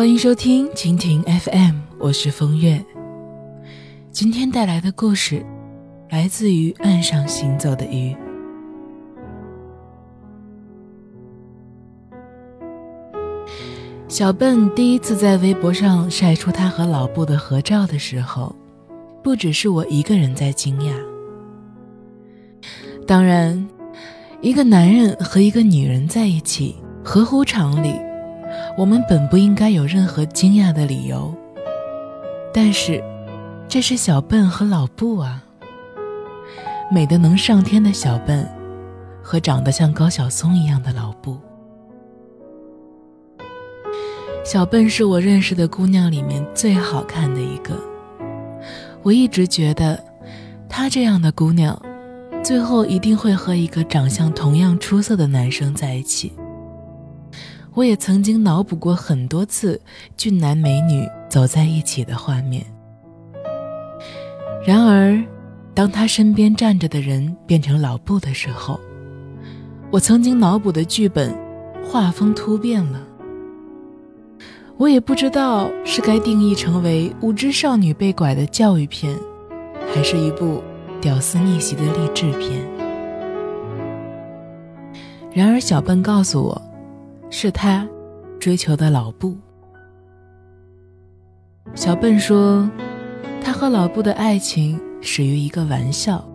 欢迎收听蜻蜓 FM，我是风月。今天带来的故事来自于岸上行走的鱼。小笨第一次在微博上晒出他和老布的合照的时候，不只是我一个人在惊讶。当然，一个男人和一个女人在一起，合乎常理，我们本不应该有任何惊讶的理由。但是，这是小笨和老布啊，美得能上天的小笨，和长得像高晓松一样的老布。小笨是我认识的姑娘里面最好看的一个。我一直觉得，她这样的姑娘，最后一定会和一个长相同样出色的男生在一起。我也曾经脑补过很多次俊男美女走在一起的画面。然而，当他身边站着的人变成老布的时候，我曾经脑补的剧本画风突变了。我也不知道是该定义成为无知少女被拐的教育片，还是一部屌丝逆袭的励志片。然而，小笨告诉我，是他追求的老布。小笨说，他和老布的爱情始于一个玩笑。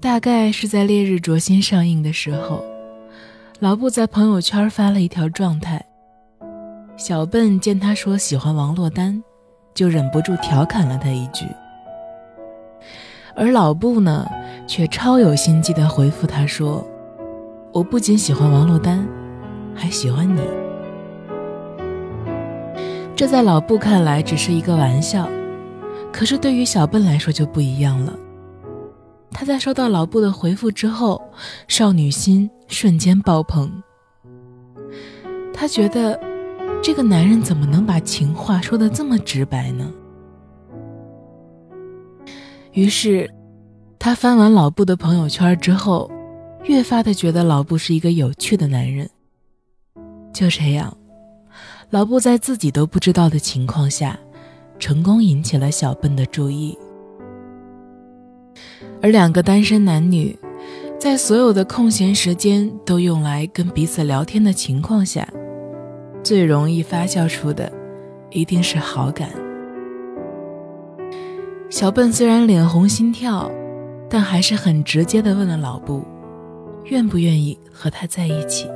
大概是在《烈日灼心》上映的时候，老布在朋友圈发了一条状态。小笨见他说喜欢王珞丹，就忍不住调侃了他一句。而老布呢，却超有心机的回复他说：“我不仅喜欢王珞丹，还喜欢你。”这在老布看来只是一个玩笑，可是对于小笨来说就不一样了。他在收到老布的回复之后，少女心瞬间爆棚。他觉得。这个男人怎么能把情话说的这么直白呢？于是，他翻完老布的朋友圈之后，越发的觉得老布是一个有趣的男人。就这样，老布在自己都不知道的情况下，成功引起了小笨的注意。而两个单身男女，在所有的空闲时间都用来跟彼此聊天的情况下。最容易发酵出的，一定是好感。小笨虽然脸红心跳，但还是很直接的问了老布，愿不愿意和他在一起。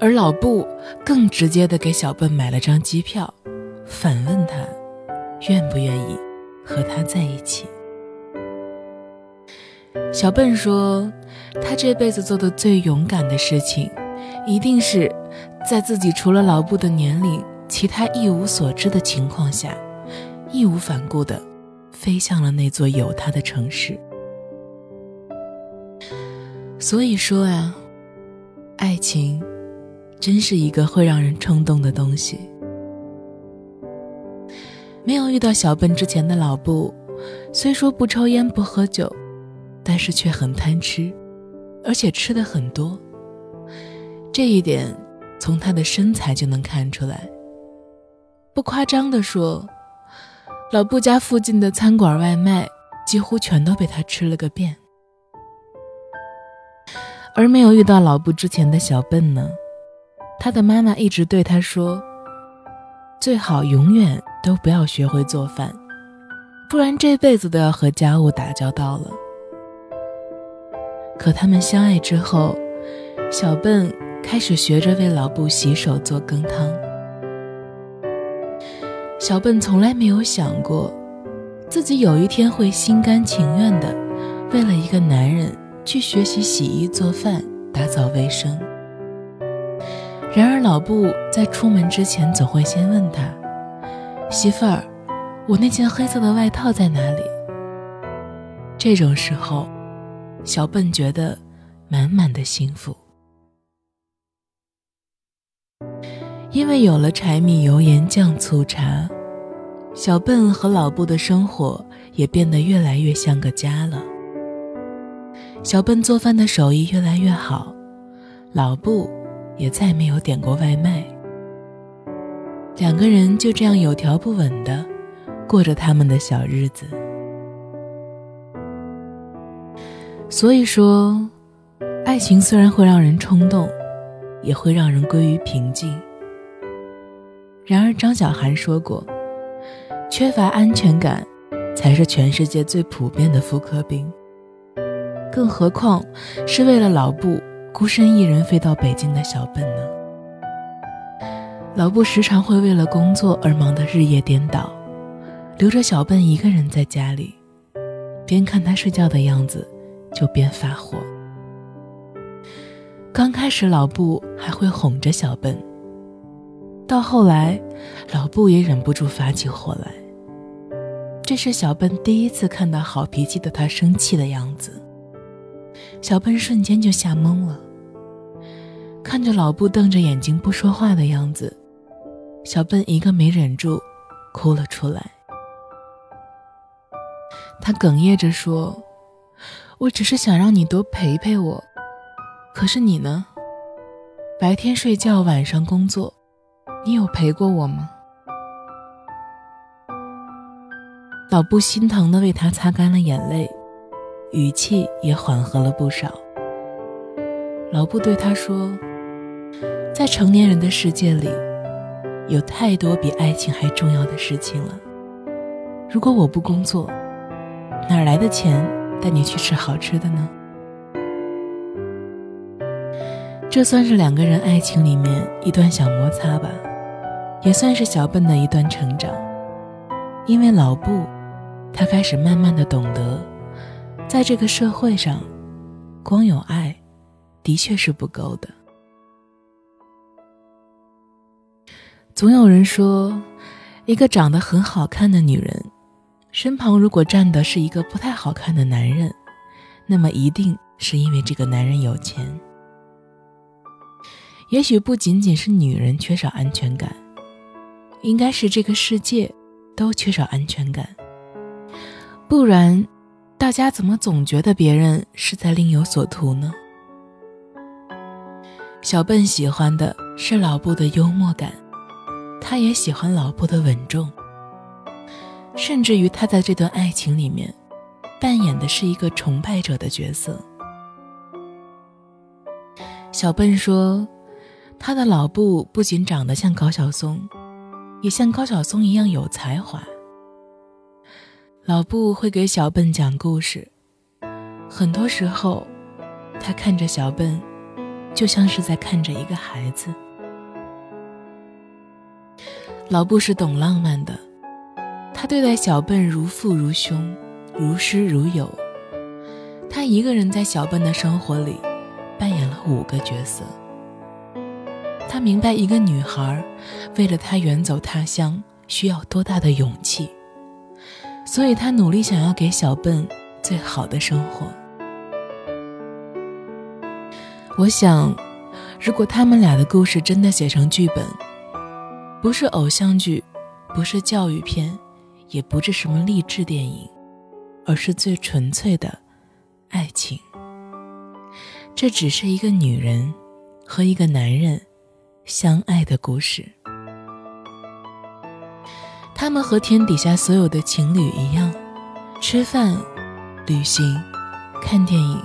而老布更直接的给小笨买了张机票，反问他，愿不愿意和他在一起。小笨说，他这辈子做的最勇敢的事情。一定是在自己除了老布的年龄，其他一无所知的情况下，义无反顾的飞向了那座有他的城市。所以说啊，爱情真是一个会让人冲动的东西。没有遇到小笨之前的老布，虽说不抽烟不喝酒，但是却很贪吃，而且吃的很多。这一点从他的身材就能看出来。不夸张地说，老布家附近的餐馆外卖几乎全都被他吃了个遍。而没有遇到老布之前的小笨呢，他的妈妈一直对他说：“最好永远都不要学会做饭，不然这辈子都要和家务打交道了。”可他们相爱之后，小笨。开始学着为老布洗手做羹汤。小笨从来没有想过，自己有一天会心甘情愿的为了一个男人去学习洗衣做饭、打扫卫生。然而老布在出门之前总会先问他：“媳妇儿，我那件黑色的外套在哪里？”这种时候，小笨觉得满满的幸福。因为有了柴米油盐酱醋茶，小笨和老布的生活也变得越来越像个家了。小笨做饭的手艺越来越好，老布也再没有点过外卖。两个人就这样有条不紊的过着他们的小日子。所以说，爱情虽然会让人冲动，也会让人归于平静。然而，张小涵说过，缺乏安全感才是全世界最普遍的妇科病。更何况是为了老布孤身一人飞到北京的小笨呢？老布时常会为了工作而忙得日夜颠倒，留着小笨一个人在家里，边看他睡觉的样子，就边发火。刚开始，老布还会哄着小笨，到后来，老布也忍不住发起火来。这是小笨第一次看到好脾气的他生气的样子，小笨瞬间就吓懵了，看着老布瞪着眼睛不说话的样子。小笨一个没忍住，哭了出来。他哽咽着说：“我只是想让你多陪陪我，可是你呢？白天睡觉，晚上工作，你有陪过我吗？”老布心疼的为他擦干了眼泪，语气也缓和了不少。老布对他说：“在成年人的世界里。”有太多比爱情还重要的事情了。如果我不工作，哪来的钱带你去吃好吃的呢？这算是两个人爱情里面一段小摩擦吧，也算是小笨的一段成长。因为老布，他开始慢慢的懂得，在这个社会上，光有爱，的确是不够的。总有人说，一个长得很好看的女人，身旁如果站的是一个不太好看的男人，那么一定是因为这个男人有钱。也许不仅仅是女人缺少安全感，应该是这个世界都缺少安全感。不然，大家怎么总觉得别人是在另有所图呢？小笨喜欢的是老布的幽默感。他也喜欢老布的稳重，甚至于他在这段爱情里面，扮演的是一个崇拜者的角色。小笨说，他的老布不仅长得像高晓松，也像高晓松一样有才华。老布会给小笨讲故事，很多时候，他看着小笨，就像是在看着一个孩子。老布是懂浪漫的，他对待小笨如父如兄，如师如友。他一个人在小笨的生活里扮演了五个角色。他明白一个女孩为了他远走他乡需要多大的勇气，所以他努力想要给小笨最好的生活。我想，如果他们俩的故事真的写成剧本。不是偶像剧，不是教育片，也不是什么励志电影，而是最纯粹的爱情。这只是一个女人和一个男人相爱的故事。他们和天底下所有的情侣一样，吃饭、旅行、看电影。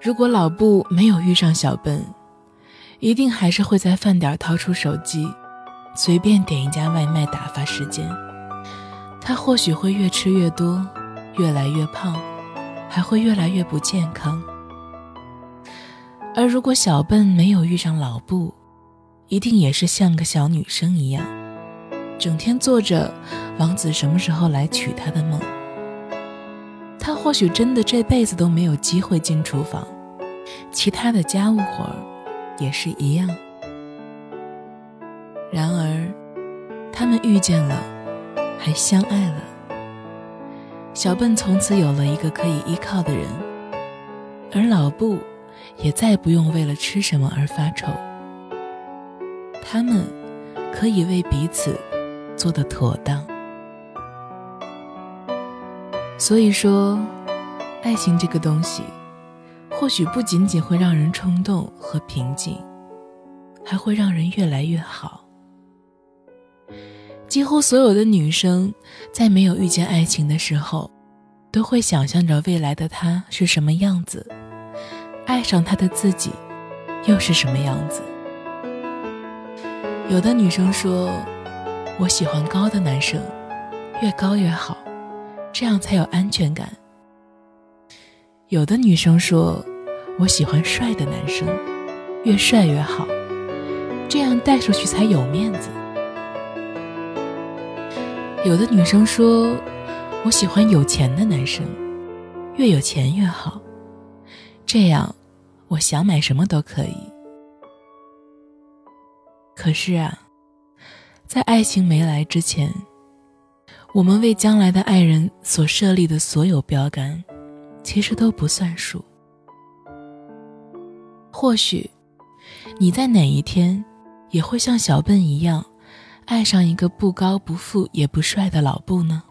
如果老布没有遇上小笨，一定还是会在饭点掏出手机，随便点一家外卖打发时间。他或许会越吃越多，越来越胖，还会越来越不健康。而如果小笨没有遇上老布，一定也是像个小女生一样，整天做着王子什么时候来娶她的梦。他或许真的这辈子都没有机会进厨房，其他的家务活儿。也是一样。然而，他们遇见了，还相爱了。小笨从此有了一个可以依靠的人，而老布也再不用为了吃什么而发愁。他们可以为彼此做得妥当。所以说，爱情这个东西，或许不仅仅会让人冲动和平静，还会让人越来越好。几乎所有的女生在没有遇见爱情的时候，都会想象着未来的他是什么样子，爱上他的自己又是什么样子。有的女生说：“我喜欢高的男生，越高越好，这样才有安全感。”有的女生说：“我喜欢帅的男生，越帅越好，这样带出去才有面子。”有的女生说：“我喜欢有钱的男生，越有钱越好，这样我想买什么都可以。”可是啊，在爱情没来之前，我们为将来的爱人所设立的所有标杆。其实都不算数。或许，你在哪一天也会像小笨一样，爱上一个不高不富也不帅的老布呢？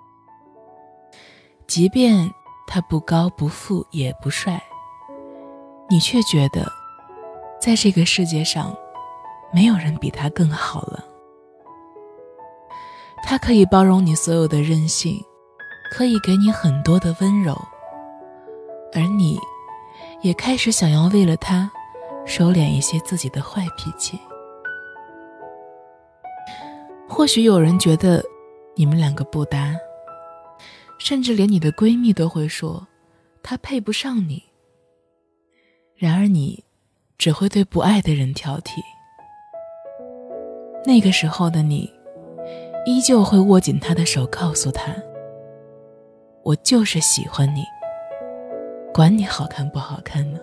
即便他不高不富也不帅，你却觉得，在这个世界上，没有人比他更好了。他可以包容你所有的任性，可以给你很多的温柔。而你，也开始想要为了他，收敛一些自己的坏脾气。或许有人觉得你们两个不搭，甚至连你的闺蜜都会说他配不上你。然而你，只会对不爱的人挑剔。那个时候的你，依旧会握紧他的手，告诉他：“我就是喜欢你。”管你好看不好看呢？